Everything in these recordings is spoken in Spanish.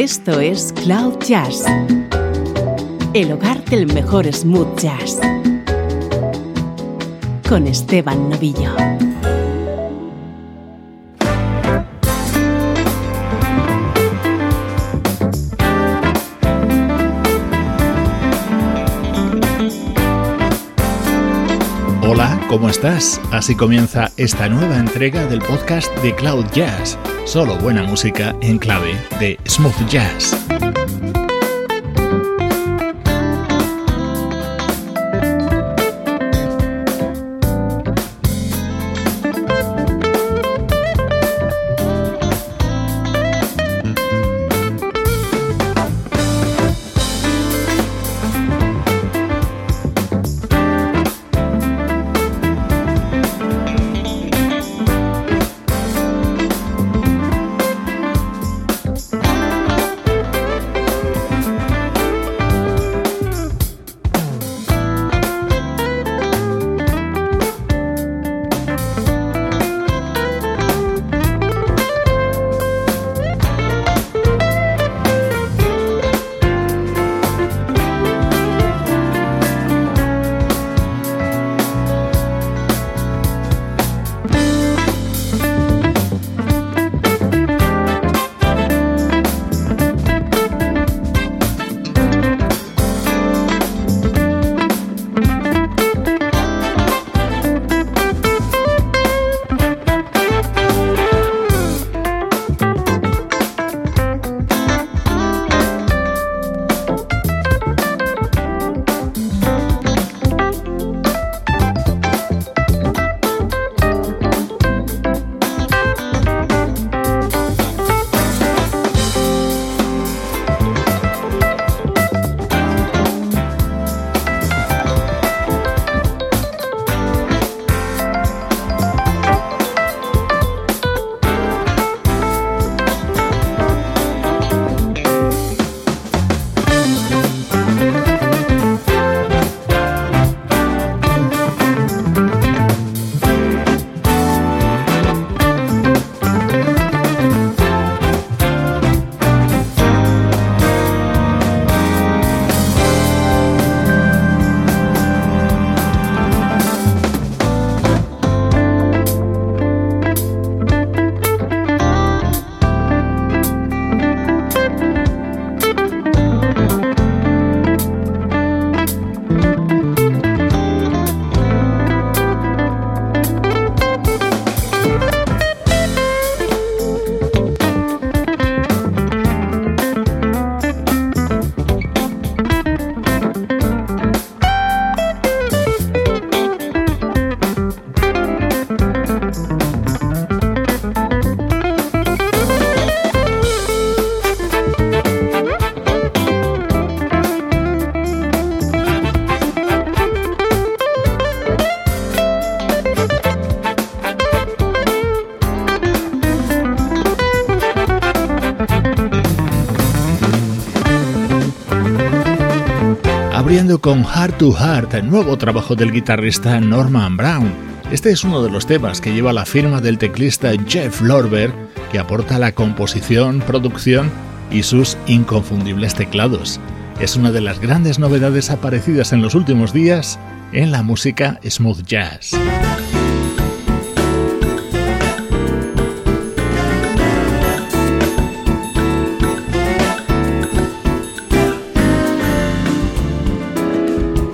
Esto es Cloud Jazz, el hogar del mejor smooth jazz, con Esteban Novillo. Hola, ¿cómo estás? Así comienza esta nueva entrega del podcast de Cloud Jazz, solo buena música en clave de smooth jazz. Con Heart to Heart, el nuevo trabajo del guitarrista Norman Brown. Este es uno de los temas que lleva la firma del teclista Jeff Lorber, que aporta la composición, producción y sus inconfundibles teclados. Es una de las grandes novedades aparecidas en los últimos días en la música smooth jazz.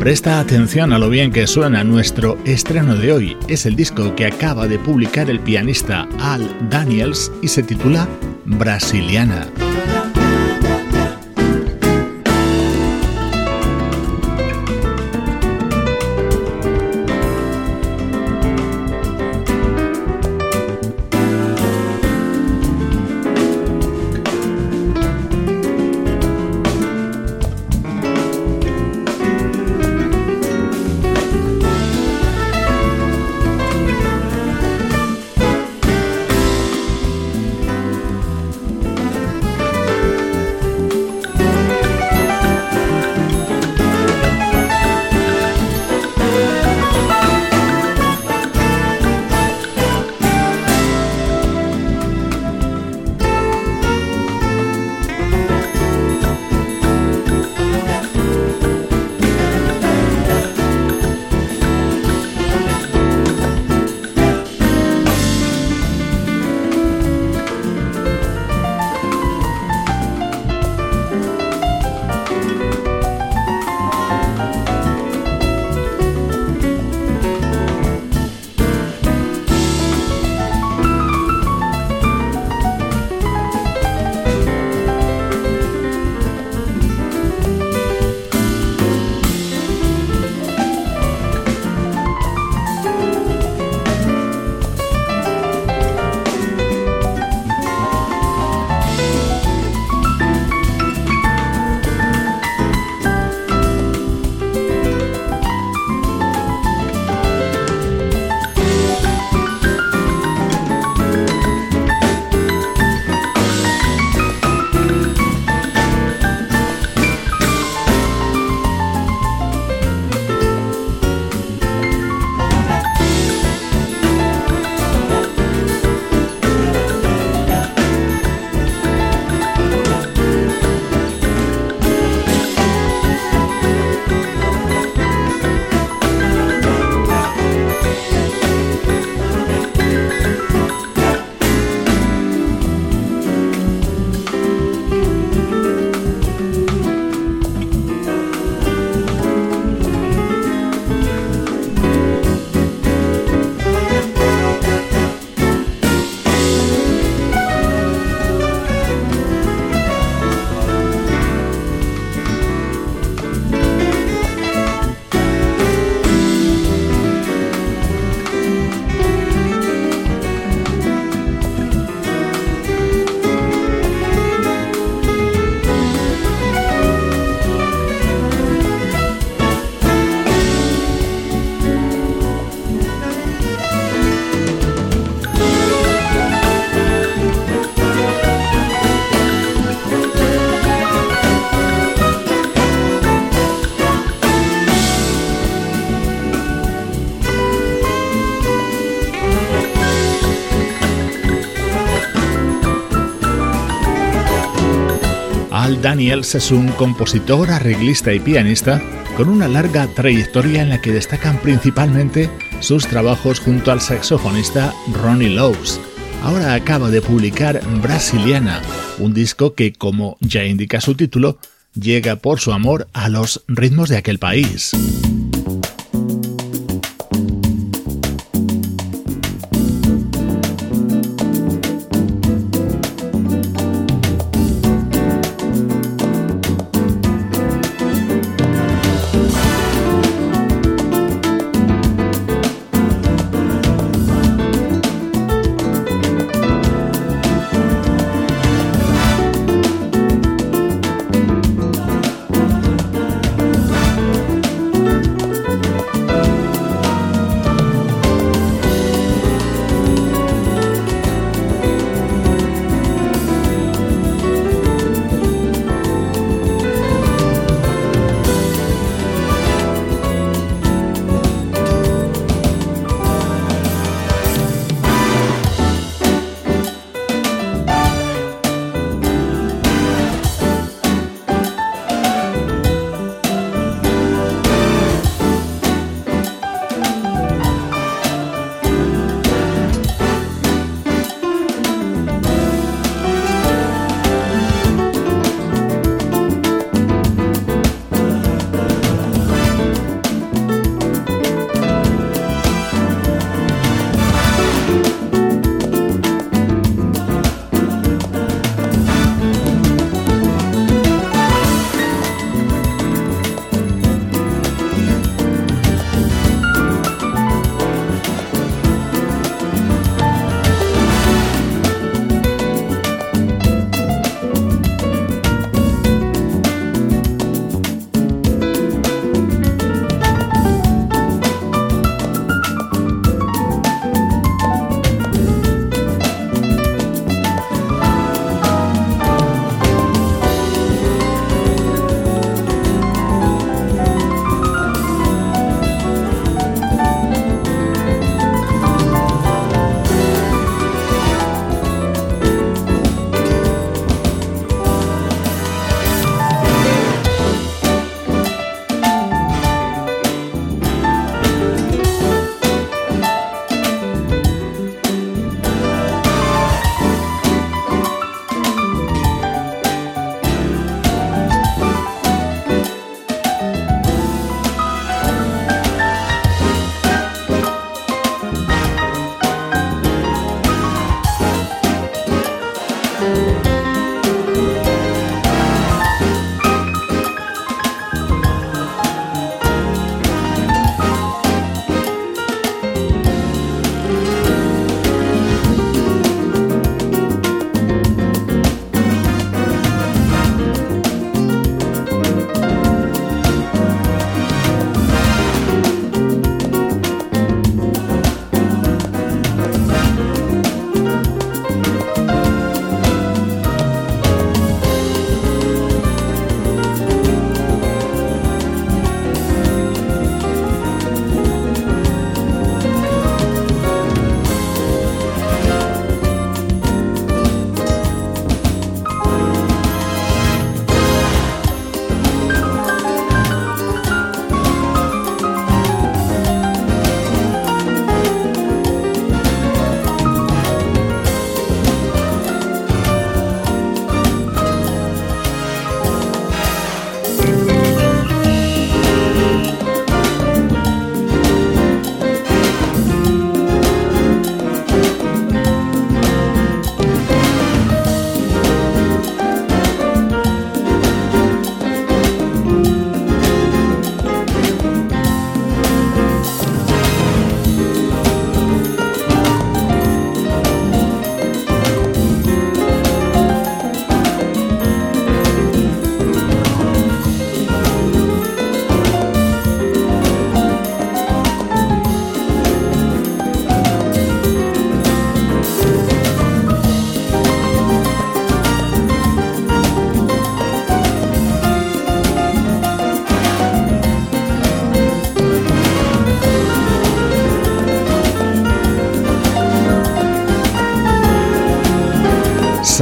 Presta atención a lo bien que suena nuestro estreno de hoy. Es el disco que acaba de publicar el pianista Al Daniels y se titula Brasiliana. Es un compositor, arreglista y pianista con una larga trayectoria en la que destacan principalmente sus trabajos junto al saxofonista Ronnie Lowes. Ahora acaba de publicar Brasiliana, un disco que, como ya indica su título, llega por su amor a los ritmos de aquel país.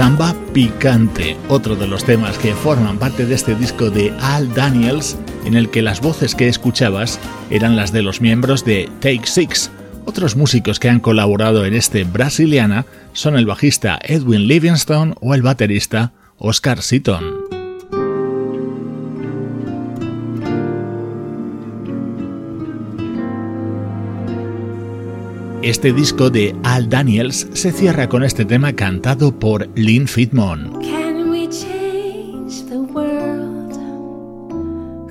Samba Picante, otro de los temas que forman parte de este disco de Al Daniels, en el que las voces que escuchabas eran las de los miembros de Take Six. Otros músicos que han colaborado en este Brasiliana son el bajista Edwin Livingstone o el baterista Oscar Seaton. Este disco de Al Daniels se cierra con este tema cantado por Lynn Fitmon. Can we change the world?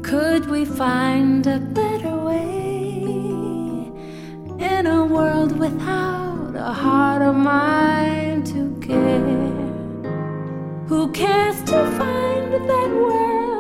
Could we find a better way? In a world without a heart or mind to care. Who cares to find that world?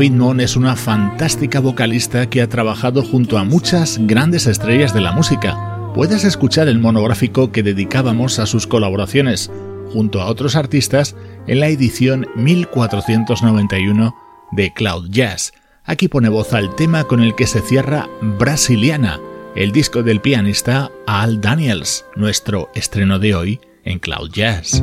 Feinmon es una fantástica vocalista que ha trabajado junto a muchas grandes estrellas de la música. Puedes escuchar el monográfico que dedicábamos a sus colaboraciones junto a otros artistas en la edición 1491 de Cloud Jazz. Aquí pone voz al tema con el que se cierra Brasiliana, el disco del pianista Al Daniels, nuestro estreno de hoy en Cloud Jazz.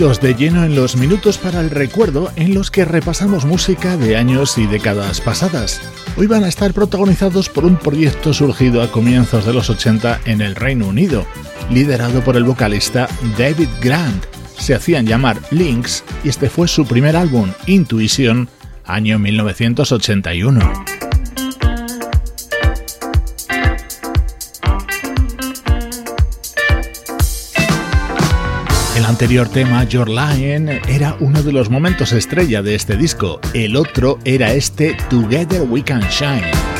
Lleno en los minutos para el recuerdo en los que repasamos música de años y décadas pasadas. Hoy van a estar protagonizados por un proyecto surgido a comienzos de los 80 en el Reino Unido, liderado por el vocalista David Grant. Se hacían llamar Lynx y este fue su primer álbum, Intuition, año 1981. Anterior tema, Your Lion, era uno de los momentos estrella de este disco. El otro era este Together We Can Shine.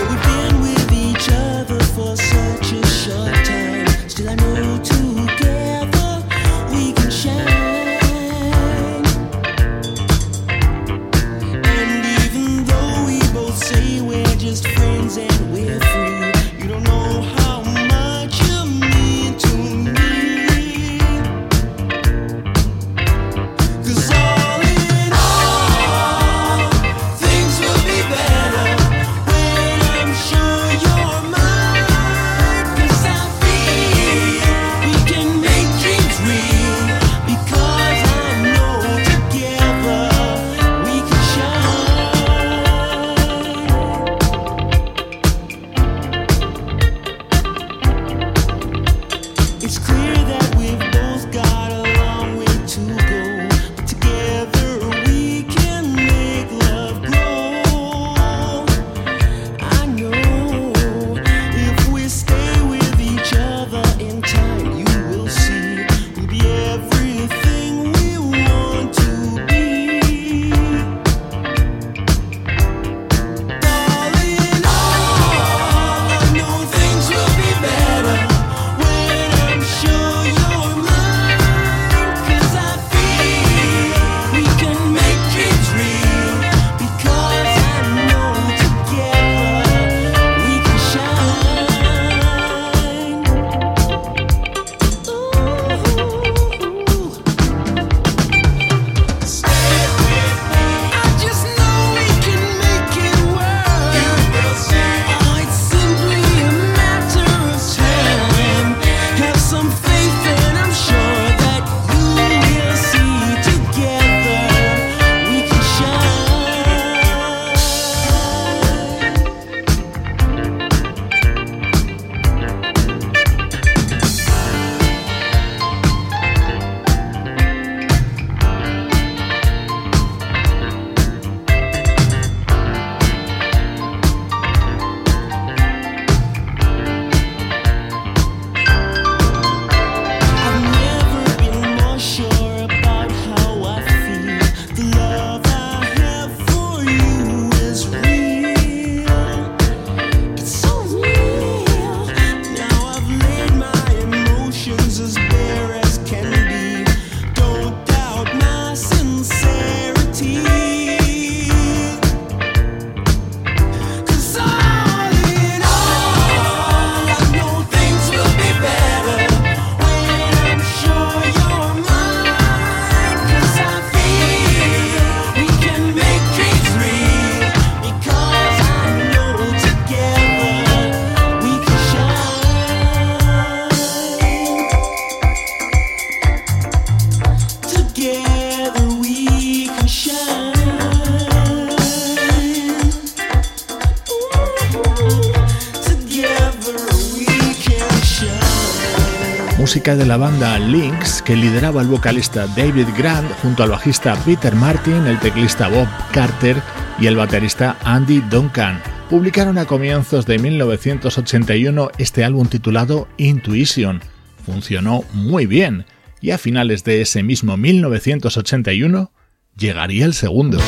De la banda Lynx que lideraba el vocalista David Grant junto al bajista Peter Martin, el teclista Bob Carter y el baterista Andy Duncan. Publicaron a comienzos de 1981 este álbum titulado Intuition. Funcionó muy bien y a finales de ese mismo 1981 llegaría el segundo.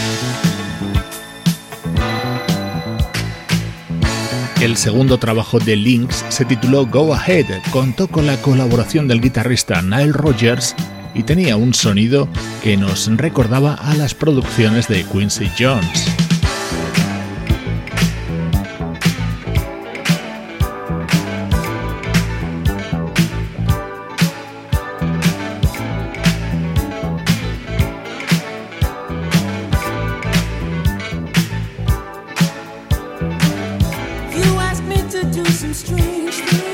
El segundo trabajo de Lynx se tituló Go Ahead, contó con la colaboración del guitarrista Nile Rodgers y tenía un sonido que nos recordaba a las producciones de Quincy Jones. do some strange things.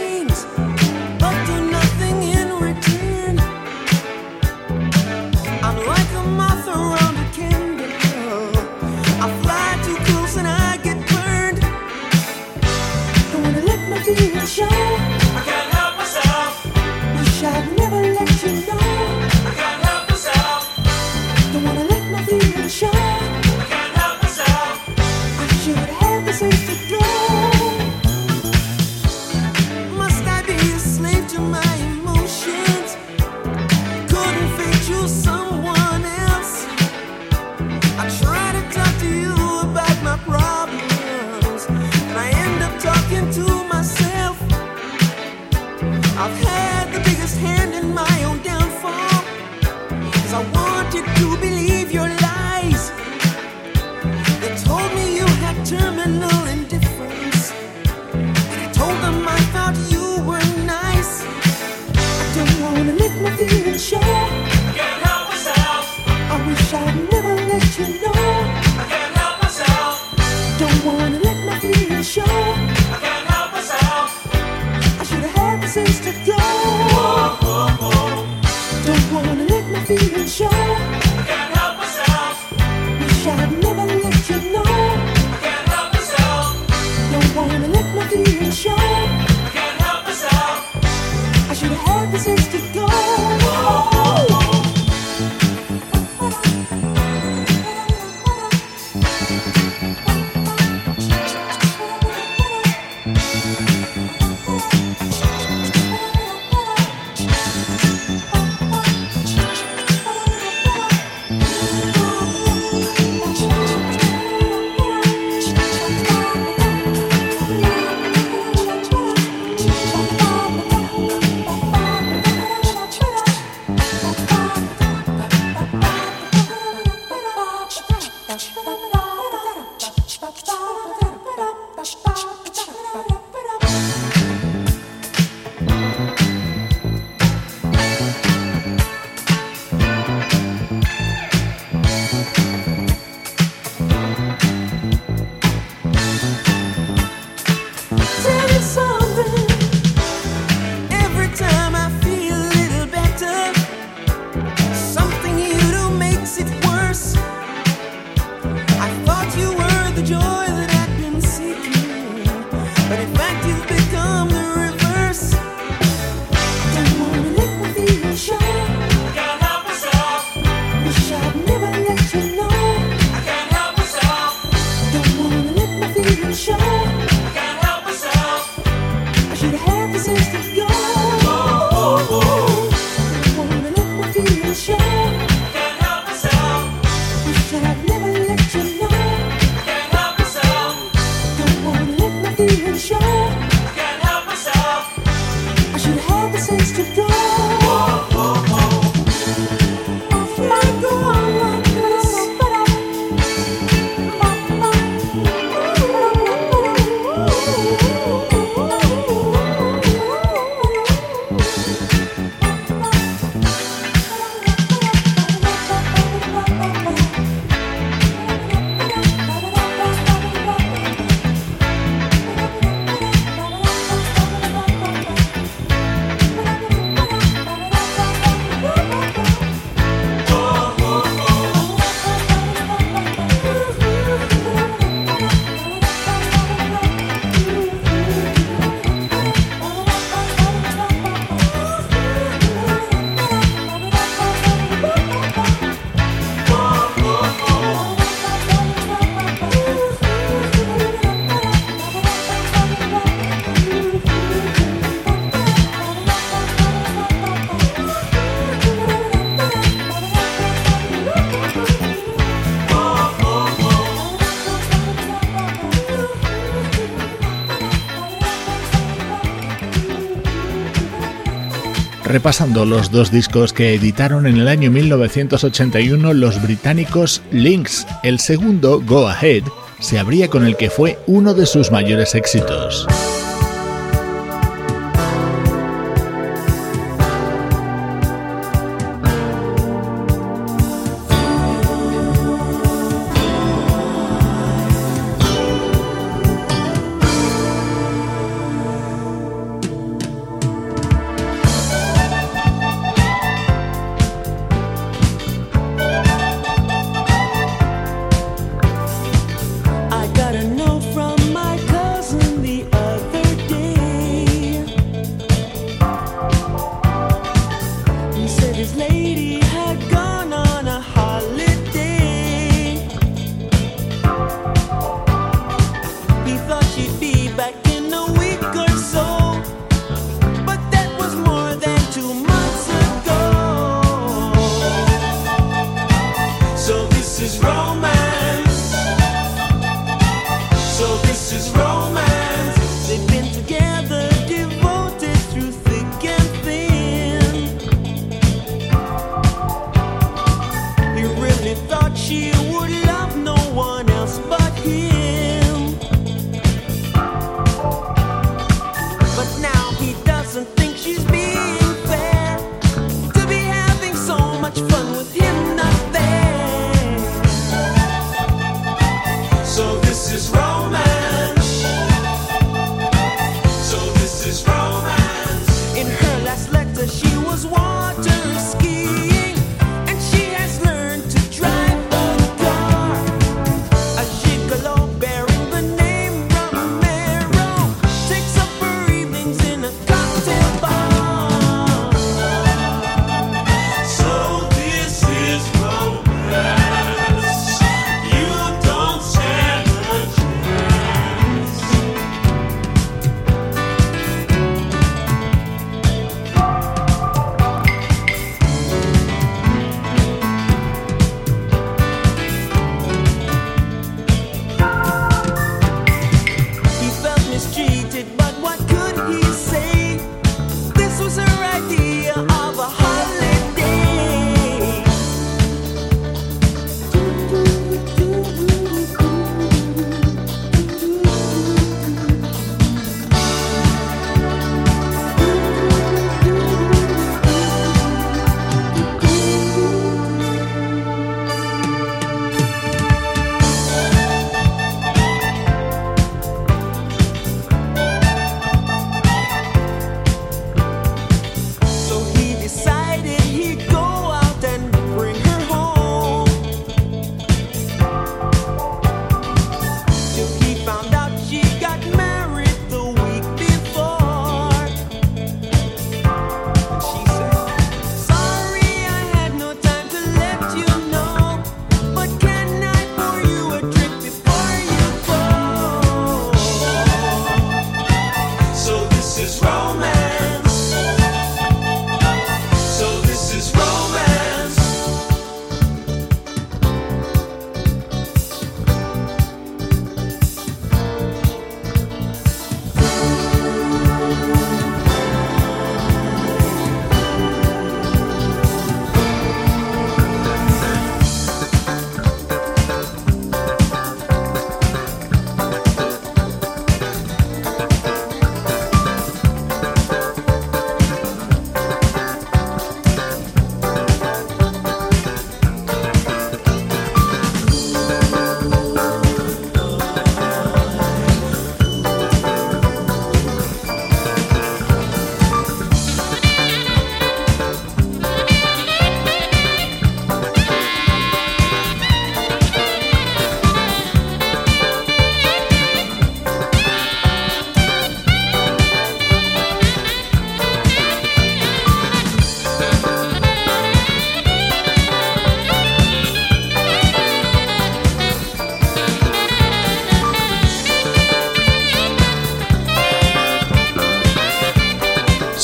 Repasando los dos discos que editaron en el año 1981 los británicos Lynx. El segundo, Go Ahead, se abría con el que fue uno de sus mayores éxitos.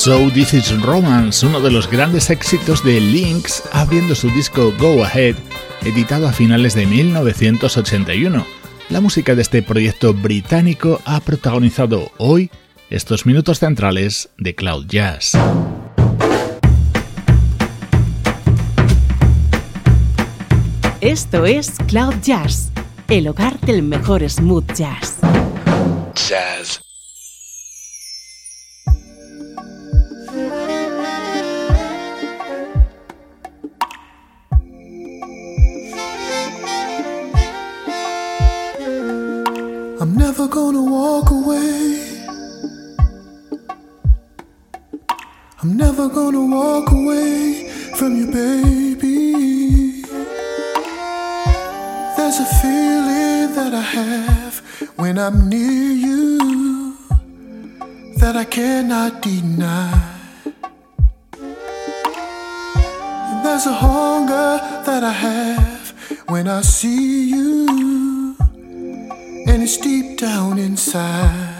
So This Is Romance, uno de los grandes éxitos de Lynx, abriendo su disco Go Ahead, editado a finales de 1981. La música de este proyecto británico ha protagonizado hoy estos minutos centrales de Cloud Jazz. Esto es Cloud Jazz, el hogar del mejor smooth jazz. Jazz never gonna walk away. I'm never gonna walk away from you, baby. There's a feeling that I have when I'm near you that I cannot deny. There's a hunger that I have when I see you and it's deep down inside.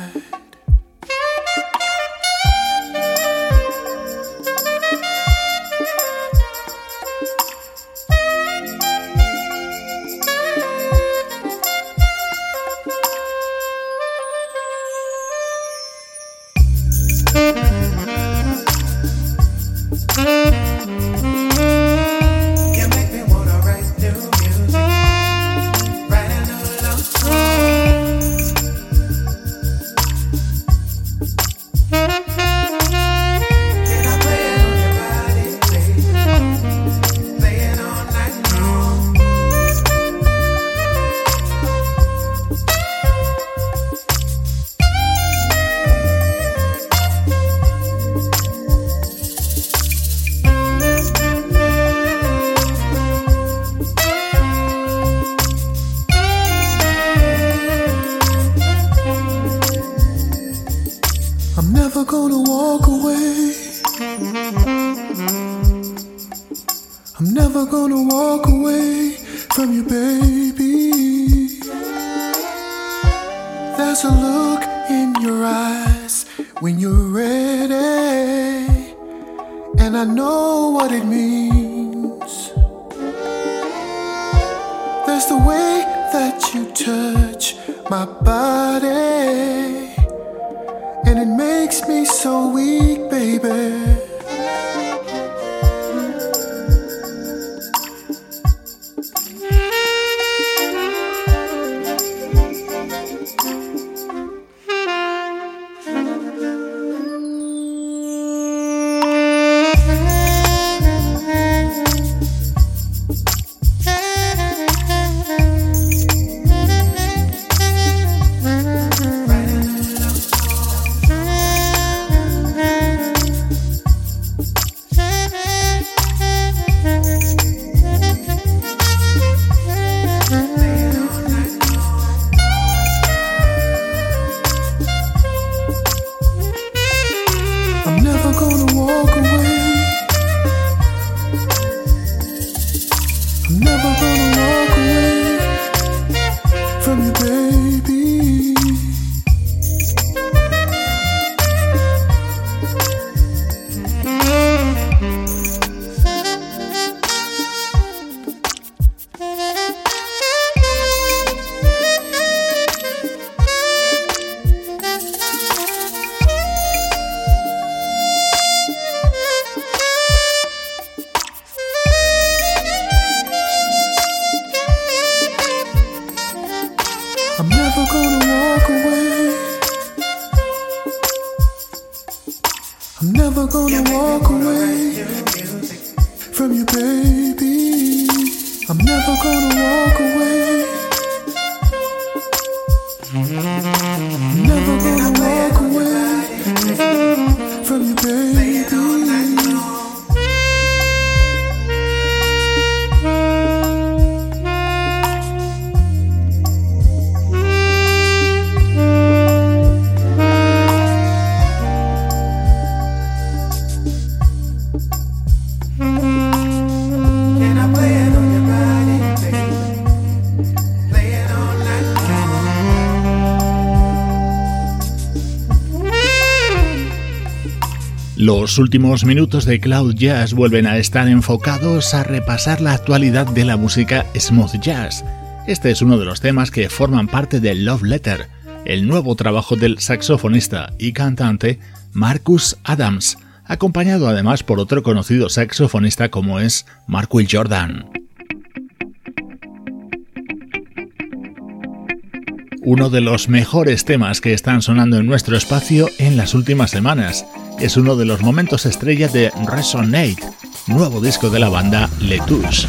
Los últimos minutos de Cloud Jazz vuelven a estar enfocados a repasar la actualidad de la música smooth jazz. Este es uno de los temas que forman parte de Love Letter, el nuevo trabajo del saxofonista y cantante Marcus Adams, acompañado además por otro conocido saxofonista como es Mark Will Jordan. Uno de los mejores temas que están sonando en nuestro espacio en las últimas semanas es uno de los momentos estrella de Resonate, nuevo disco de la banda Letouche.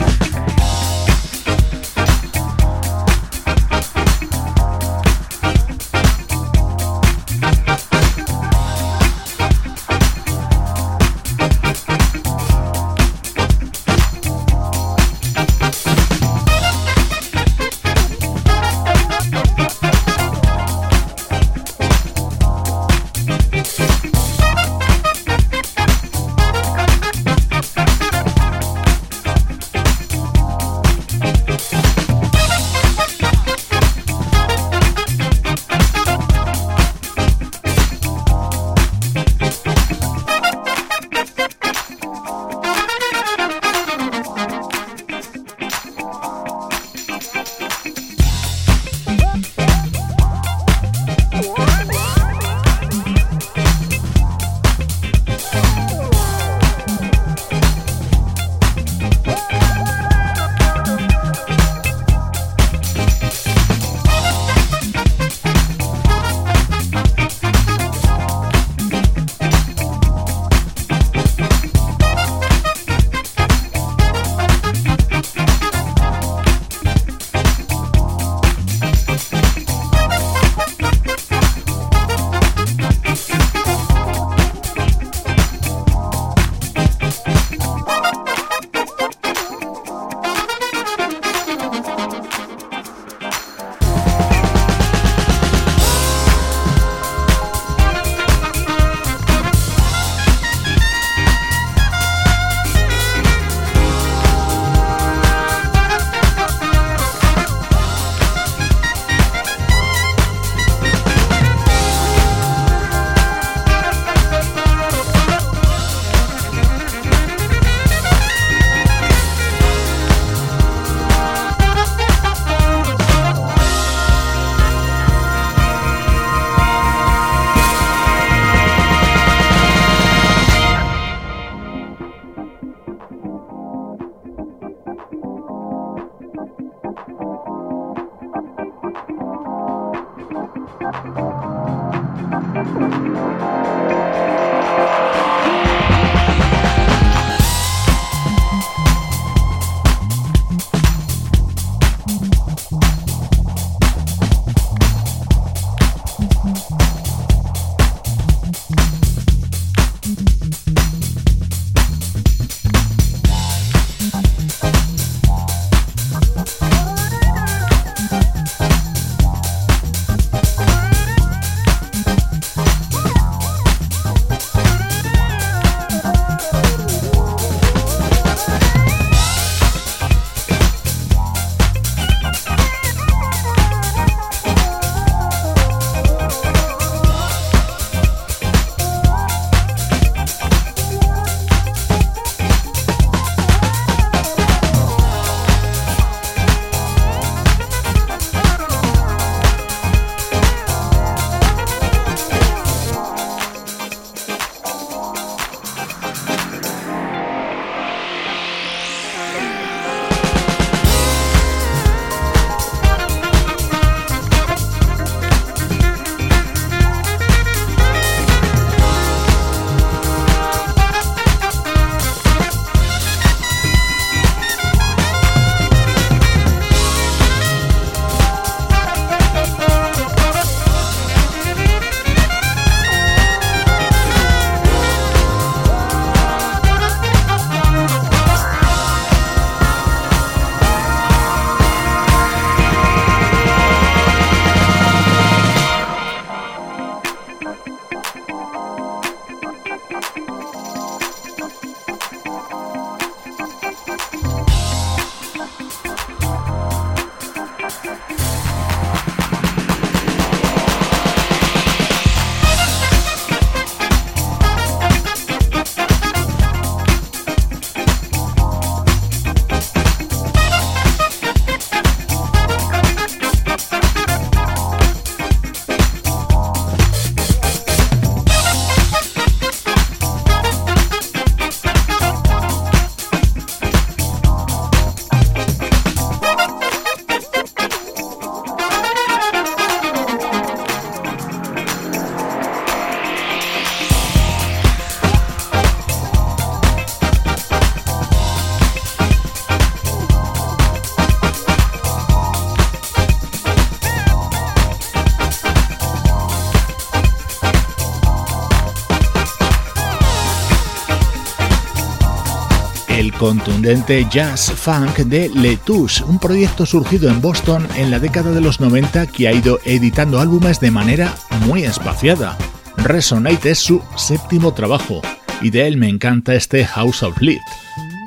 Contundente jazz funk de Letouche, un proyecto surgido en Boston en la década de los 90 que ha ido editando álbumes de manera muy espaciada. Resonate es su séptimo trabajo y de él me encanta este House of Lift,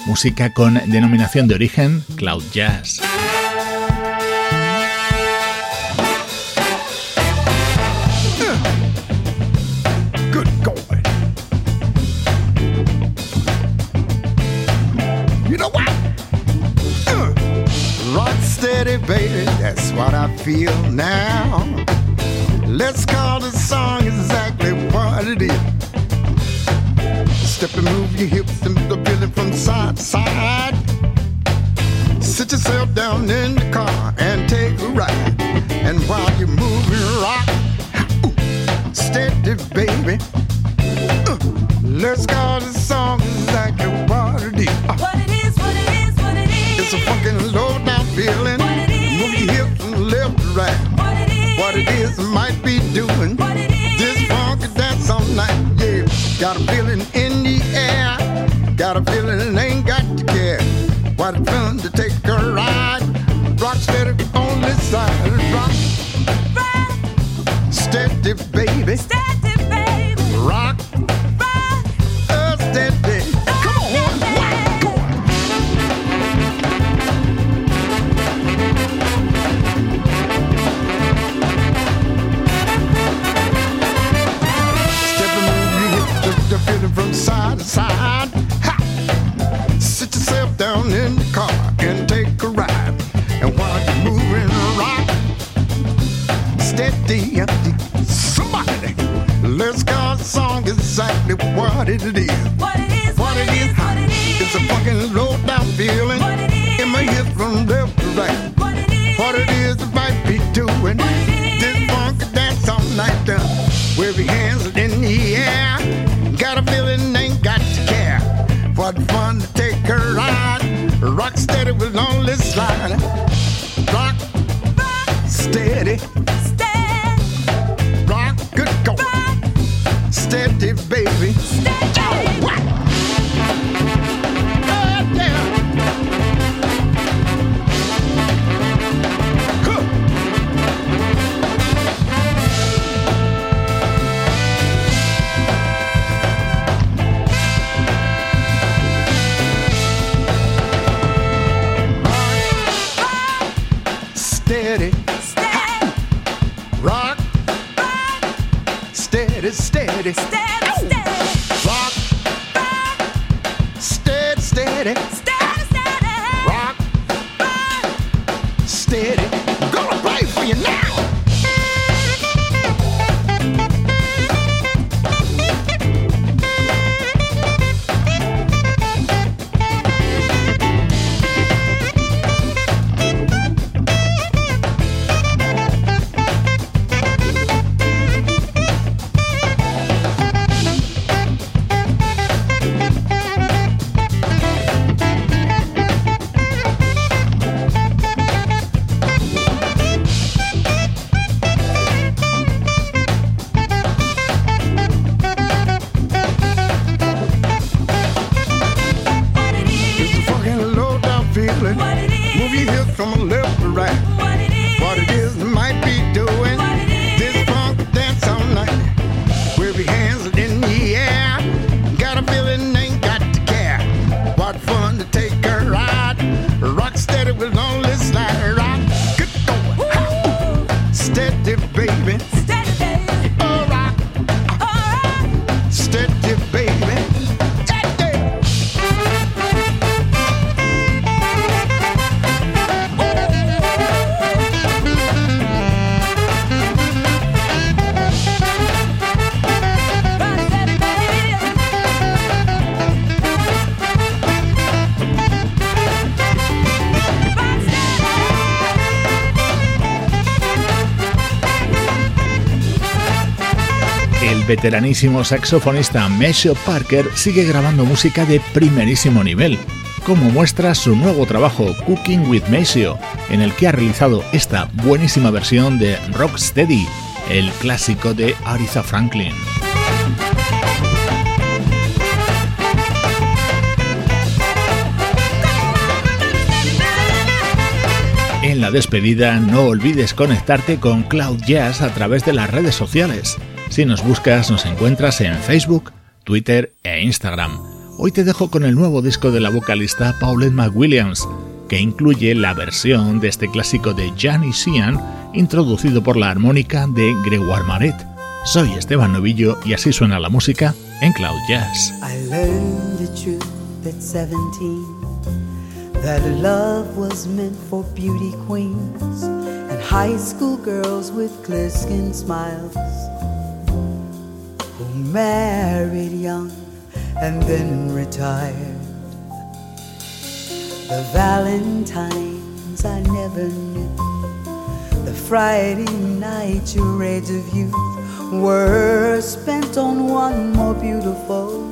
música con denominación de origen Cloud Jazz. What I feel now. Let's call the song exactly what it is. Step and move your hips and the feeling from side to side. Sit yourself down in the car and take a ride. And while you're moving, rock, steady, baby. Uh, let's call the song exactly what it is. What it is, what it is, what it is. It's a fucking low might be doing. What it is, this funky dance all night, yeah. Got a feeling in the air. Got a feeling ain't got to care. What a fun to take a ride. Rock steady on this side. Rock. Rock. Steady, baby. Steady, side. Ha! Sit yourself down in the car and take a ride. And while you're moving around, steady, somebody, let's call the song exactly what it is. What it is, what, it is, what it is. It's a fucking low down feeling what it is. in my hips from left to right. What it is, what it is, it might be doing. This funky steady with only slide. veteranísimo saxofonista Mesho Parker sigue grabando música de primerísimo nivel, como muestra su nuevo trabajo Cooking with Mesho, en el que ha realizado esta buenísima versión de Rocksteady, el clásico de Aretha Franklin. En la despedida no olvides conectarte con Cloud Jazz a través de las redes sociales. Si nos buscas, nos encuentras en Facebook, Twitter e Instagram. Hoy te dejo con el nuevo disco de la vocalista Paulette McWilliams, que incluye la versión de este clásico de Gianni Sian, introducido por la armónica de Gregoire Maret. Soy Esteban Novillo y así suena la música en Cloud Jazz. Married young and then retired. The Valentines I never knew, the Friday night charades of youth were spent on one more beautiful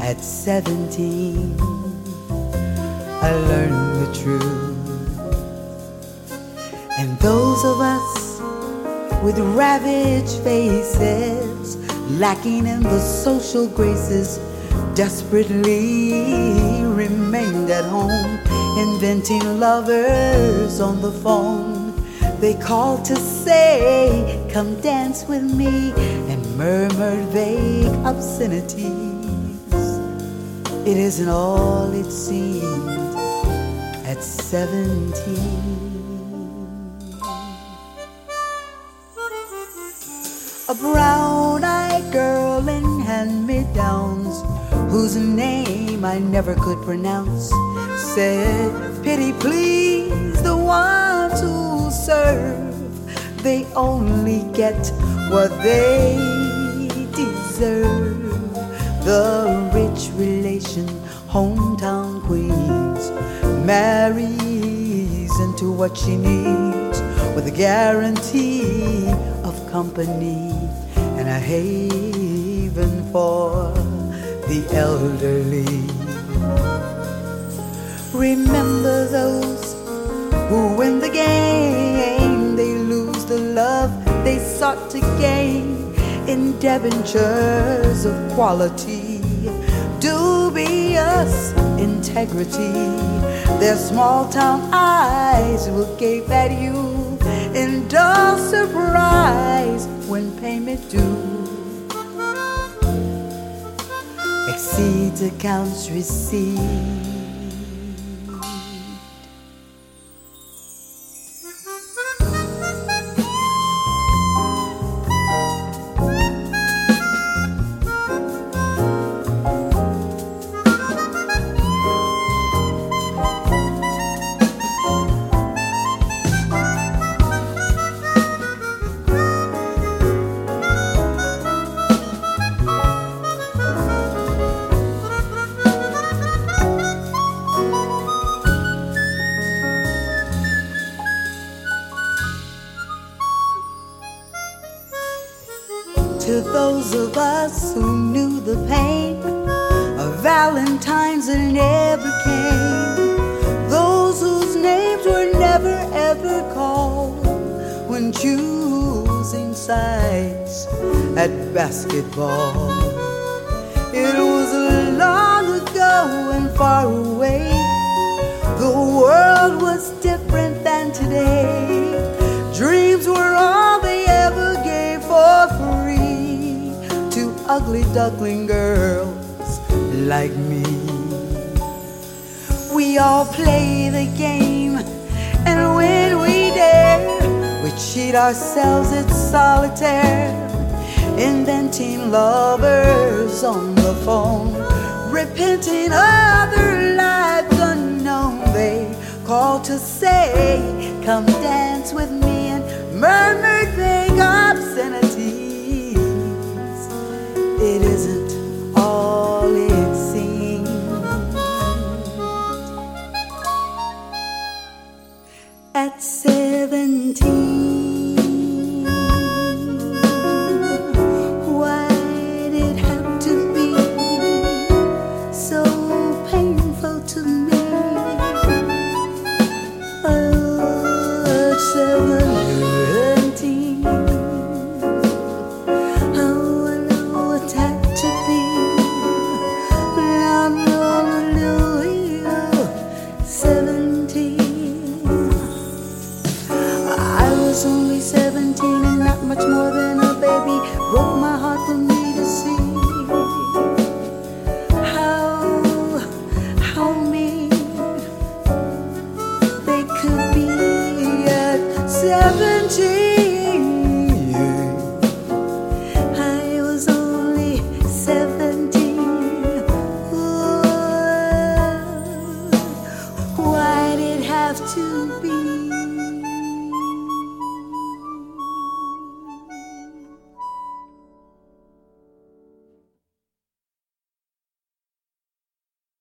at 17. I learned the truth. And those of us with ravaged faces, lacking in the social graces, desperately remained at home, inventing lovers on the phone. They called to say, Come dance with me, and murmured vague obscenities. It isn't all it seems at 17. A brown eyed girl in hand me downs, whose name I never could pronounce, said, Pity please, the ones who serve, they only get what they deserve. The rich relation, hometown queens marries into what she needs with a guarantee company and a haven for the elderly. Remember those who win the game, they lose the love they sought to gain. In debentures of quality, dubious integrity. Their small town eyes will gape at you in dull surprise when payment due exceeds accounts received. Duckling girls like me. We all play the game, and when we dare, we cheat ourselves at solitaire inventing lovers on the phone, repenting other lives unknown. They call to say, Come dance with me, and murmured vague it isn't all it seems. At seventeen.